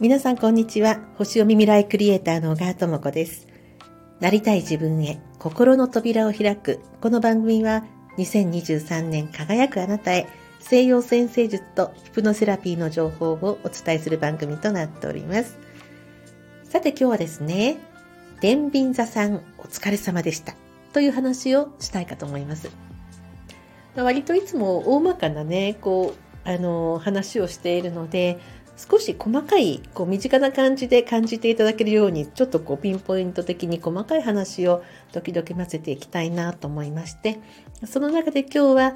皆さんこんにちは。星読み未来クリエイターの小川智子です。なりたい自分へ心の扉を開く。この番組は2023年輝くあなたへ西洋先生術とヒプノセラピーの情報をお伝えする番組となっております。さて今日はですね、天秤座さんお疲れ様でした。という話をしたいかと思います。割といつも大まかなね、こう、あの、話をしているので、少し細かい、こう、身近な感じで感じていただけるように、ちょっとこう、ピンポイント的に細かい話を時々混ぜていきたいなと思いまして、その中で今日は、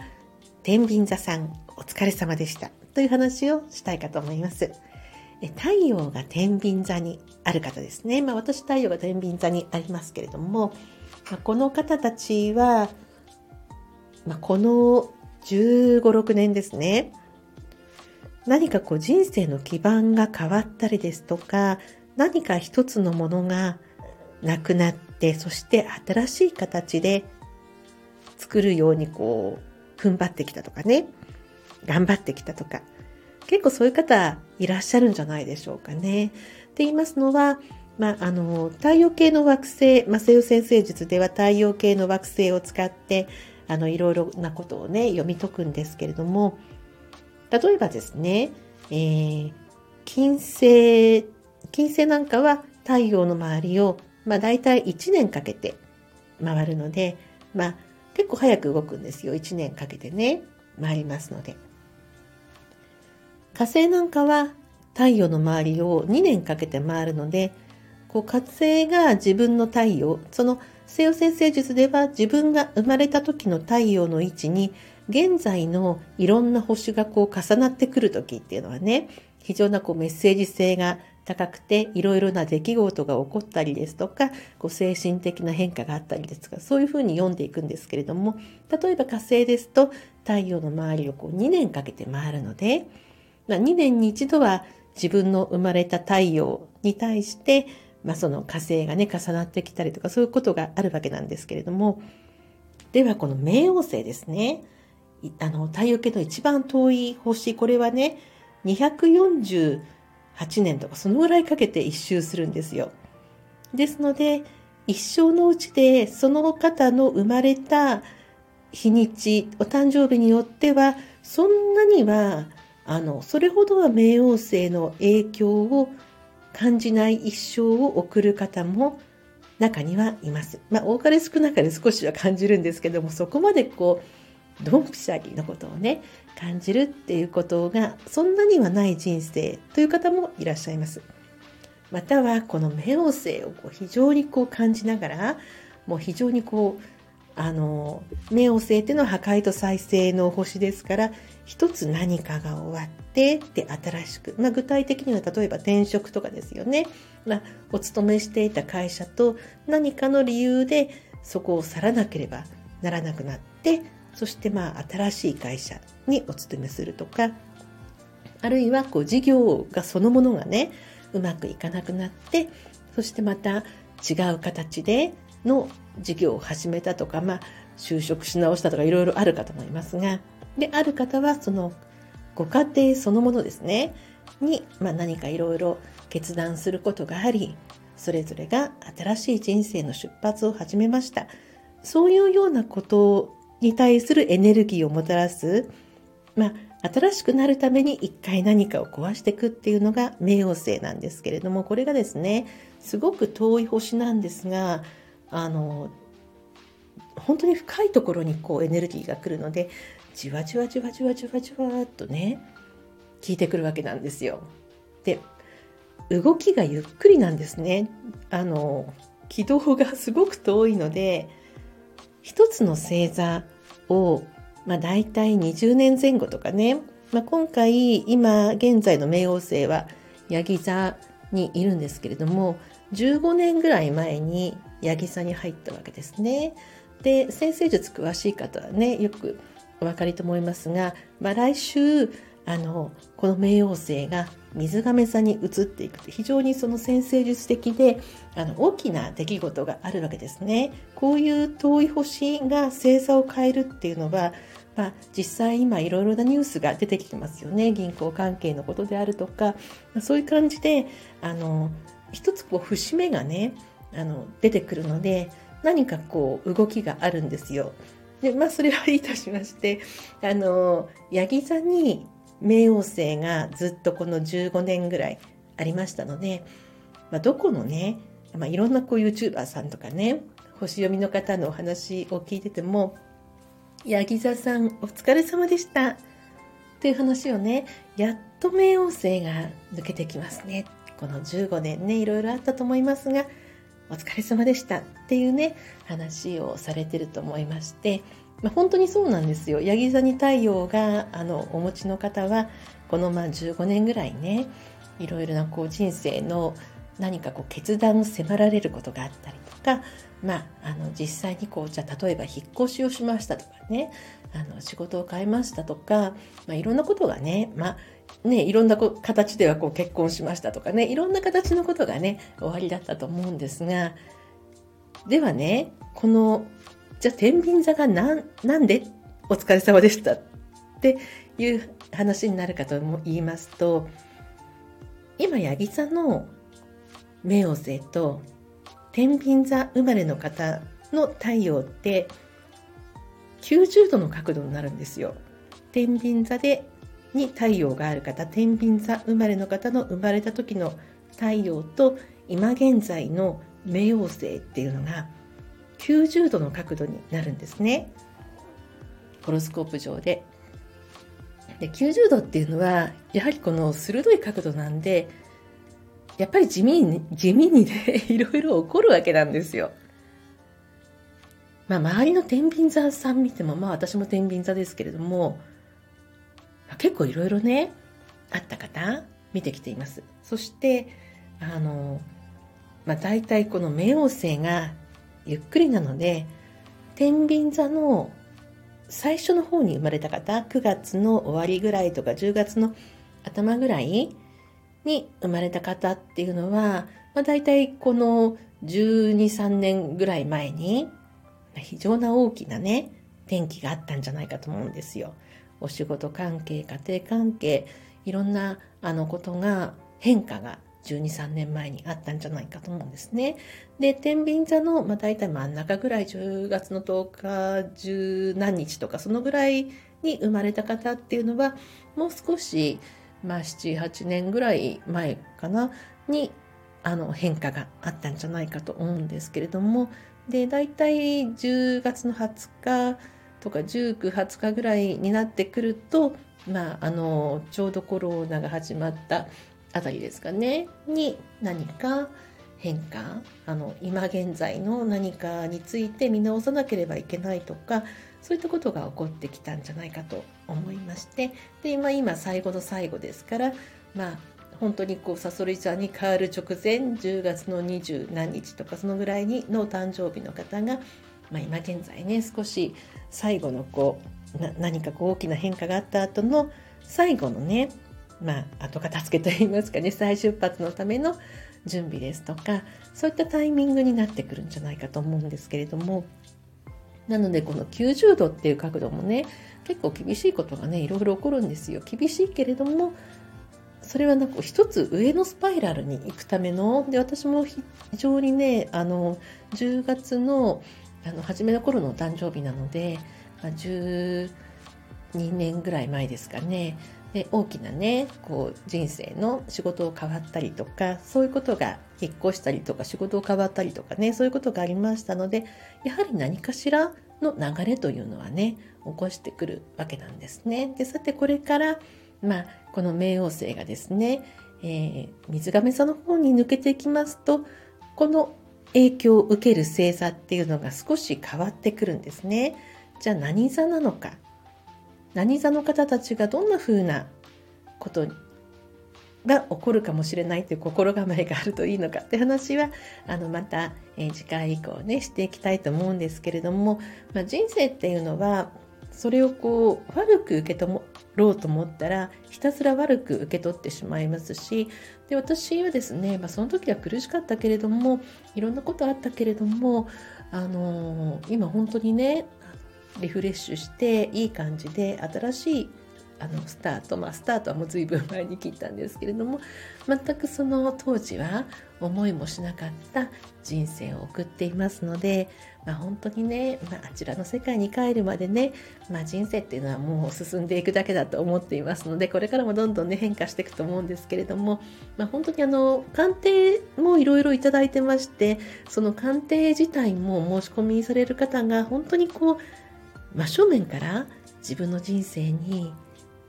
天秤座さん、お疲れ様でした。という話をしたいかと思います。太陽が天秤座にある方ですね。まあ私太陽が天秤座にありますけれども、まあ、この方たちは、まあ、この15、6年ですね。何かこう人生の基盤が変わったりですとか、何か一つのものがなくなって、そして新しい形で作るようにこう、踏ん張ってきたとかね、頑張ってきたとか、結構そういう方いらっしゃるんじゃないでしょうかね。って言いますのは、まあ、あの、太陽系の惑星、まあ、西洋先生術では太陽系の惑星を使って、あの、いろいろなことをね、読み解くんですけれども、例えばですね、えー、金星、金星なんかは太陽の周りを、まあ大体1年かけて回るので、まあ結構早く動くんですよ。1年かけてね、回りますので。火星なんかは太陽の周りを2年かけて回るので、こう火星が自分の太陽、その西洋先生術では自分が生まれた時の太陽の位置に現在のいろんな星がこう重なってくる時っていうのはね、非常なこうメッセージ性が高くて、いろいろな出来事が起こったりですとか、こう精神的な変化があったりですとか、そういうふうに読んでいくんですけれども、例えば火星ですと、太陽の周りをこう2年かけて回るので、まあ、2年に一度は自分の生まれた太陽に対して、まあ、その火星がね、重なってきたりとか、そういうことがあるわけなんですけれども、ではこの冥王星ですね。あの、太陽系の一番遠い星、これはね、248年とかそのぐらいかけて一周するんですよ。ですので、一生のうちでその方の生まれた日にち、お誕生日によっては、そんなには、あの、それほどは冥王星の影響を感じない一生を送る方も中にはいます。まあ、多かれ少なかれ少しは感じるんですけども、そこまでこう、ドンピシャリのことをね感じるっていうことがそんなにはない人生という方もいらっしゃいます。またはこの冥王星をこう非常にこう感じながらもう非常にこうあの冥王星っていうのは破壊と再生の星ですから一つ何かが終わってで新しく、まあ、具体的には例えば転職とかですよね、まあ、お勤めしていた会社と何かの理由でそこを去らなければならなくなってそしてまあ新しい会社にお勤めするとかあるいはこう事業がそのものがねうまくいかなくなってそしてまた違う形での事業を始めたとか、まあ、就職し直したとかいろいろあるかと思いますがである方はそのご家庭そのものですねに、まあ、何かいろいろ決断することがありそれぞれが新しい人生の出発を始めました。そういうようなことに対するエネルギーをもたらす、まあ、新しくなるために一回何かを壊していくっていうのが冥王星なんですけれども、これがですね、すごく遠い星なんですが、あの、本当に深いところにこうエネルギーが来るので、じわじわじわじわじわじわっとね、効いてくるわけなんですよ。で、動きがゆっくりなんですね。あの、軌道がすごく遠いので、一つの星座を、まあ、大体20年前後とかね、まあ、今回今現在の冥王星はヤギ座にいるんですけれども15年ぐらい前にヤギ座に入ったわけですね。で先生術詳しい方はねよくお分かりと思いますが、まあ、来週あのこの冥王星が水亀座に移っていくと非常にその先生術的であの大きな出来事があるわけですね。こういう遠い星が星座を変えるっていうのはまあ、実際今いろいろなニュースが出てきてますよね銀行関係のことであるとか、まあ、そういう感じであの一つこう節目がねあの出てくるので何かこう動きがあるんですよ。でまあそれはいいとしましてあのヤギ座に冥王星がずっとこの15年ぐらいありましたので、まあ、どこのね、まあ、いろんなこう YouTuber さんとかね星読みの方のお話を聞いててもヤギ座さんお疲れ様でしたっていう話をねやっと冥王星が抜けてきますねこの15年ねいろいろあったと思いますがお疲れ様でしたっていうね話をされてると思いまして、まあ、本当にそうなんですよ。ヤギ座に太陽があのお持ちの方はこのまあ15年ぐらいねいろいろなこう人生の何かこう決断を迫られることがあったりとかまあ、あの実際にこうじゃ例えば引っ越しをしましたとかねあの仕事を変えましたとか、まあ、いろんなことがね,、まあ、ねいろんな形ではこう結婚しましたとかねいろんな形のことがね終わりだったと思うんですがではねこのじゃあ天秤座が何なんでお疲れ様でしたっていう話になるかとも言いますと今八木座の冥王星と天秤座生まれの方の太陽って90度の角度になるんですよ。天秤座でに太陽がある方、天秤座生まれの方の生まれた時の太陽と今現在の冥王星っていうのが90度の角度になるんですね。ホロスコープ上で。で90度っていうのはやはりこの鋭い角度なんでやっぱり地味に、地味にね、いろいろ起こるわけなんですよ。まあ、周りの天秤座さん見ても、まあ私も天秤座ですけれども、結構いろいろね、あった方、見てきています。そして、あの、まあ大体この冥王星がゆっくりなので、天秤座の最初の方に生まれた方、9月の終わりぐらいとか10月の頭ぐらいに生まれた方っていうのは、まあ、大体この12、3年ぐらい前に非常な大きなね、転機があったんじゃないかと思うんですよ。お仕事関係、家庭関係、いろんなあのことが変化が12、3年前にあったんじゃないかと思うんですね。で、天秤座の、まあ、大体真ん中ぐらい、10月の10日、十何日とか、そのぐらいに生まれた方っていうのは、もう少しまあ、78年ぐらい前かなにあの変化があったんじゃないかと思うんですけれどもで大体10月の20日とか19、20日ぐらいになってくると、まあ、あのちょうどコロナが始まったあたりですかねに何か変化あの今現在の何かについて見直さなければいけないとかそういったことが起こってきたんじゃないかと思いましてで、まあ、今最後の最後ですからまあ本当にこうさそり座に変わる直前10月の20何日とかそのぐらいにの誕生日の方が、まあ、今現在ね少し最後のこうな何かこう大きな変化があった後の最後のねまあ後片付けといいますかね再出発のための準備ですとかそういったタイミングになってくるんじゃないかと思うんですけれどもなのでこの90度っていう角度もね結構厳しいことがねいろいろ起こるんですよ。厳しいけれどもそれはなんか一つ上のスパイラルに行くためので私も非常にねあの10月のあの初めの頃の誕生日なので、まあ、12年ぐらい前ですかねで大きなねこう人生の仕事を変わったりとかそういうことが引っ越したりとか仕事を変わったりとかねそういうことがありましたのでやはり何かしらの流れというのはね起こしてくるわけなんですね。でさてこれからまあこの冥王星がですね、えー、水亀座の方に抜けていきますとこの影響を受ける星座っていうのが少し変わってくるんですね。じゃあ何座なのか何座の方たちがどんな風なことが起こるかもしれないという心構えがあるといいのかって話はあのまた、えー、次回以降ねしていきたいと思うんですけれども、まあ、人生っていうのはそれをこう悪く受け取ろうと思ったらひたすら悪く受け取ってしまいますしで私はですね、まあ、その時は苦しかったけれどもいろんなことあったけれどもあのー、今本当にねリフレッシュしていい感じで新しいあのスタートまあスタートはもう随分前に切ったんですけれども全くその当時は思いもしなかった人生を送っていますので、まあ、本当にね、まあ、あちらの世界に帰るまでね、まあ、人生っていうのはもう進んでいくだけだと思っていますのでこれからもどんどんね変化していくと思うんですけれども、まあ、本当にあの鑑定もいろいろいただいてましてその鑑定自体も申し込みされる方が本当にこう真正面から自分の人生に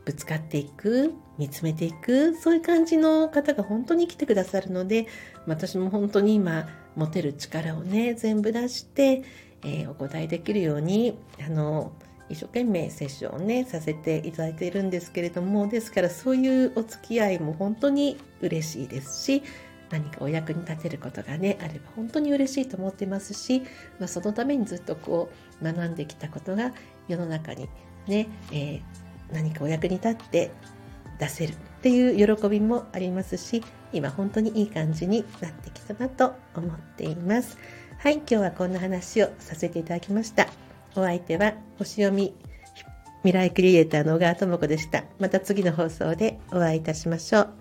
ぶつかっていく見つめていくそういう感じの方が本当に来てくださるので私も本当に今持てる力をね全部出して、えー、お答えできるようにあの一生懸命セッションをねさせていただいているんですけれどもですからそういうお付き合いも本当に嬉しいですし何かお役に立てることがねあれば本当に嬉しいと思ってますし、まあ、そのためにずっとこう学んできたことが世の中にね、えー、何かお役に立って出せるっていう喜びもありますし今本当にいい感じになってきたなと思っています。はい今日はこんな話をさせていただきました。お相手は星読み未来クリエイターの小川智子でしたまた次の放送でお会いいたしましょう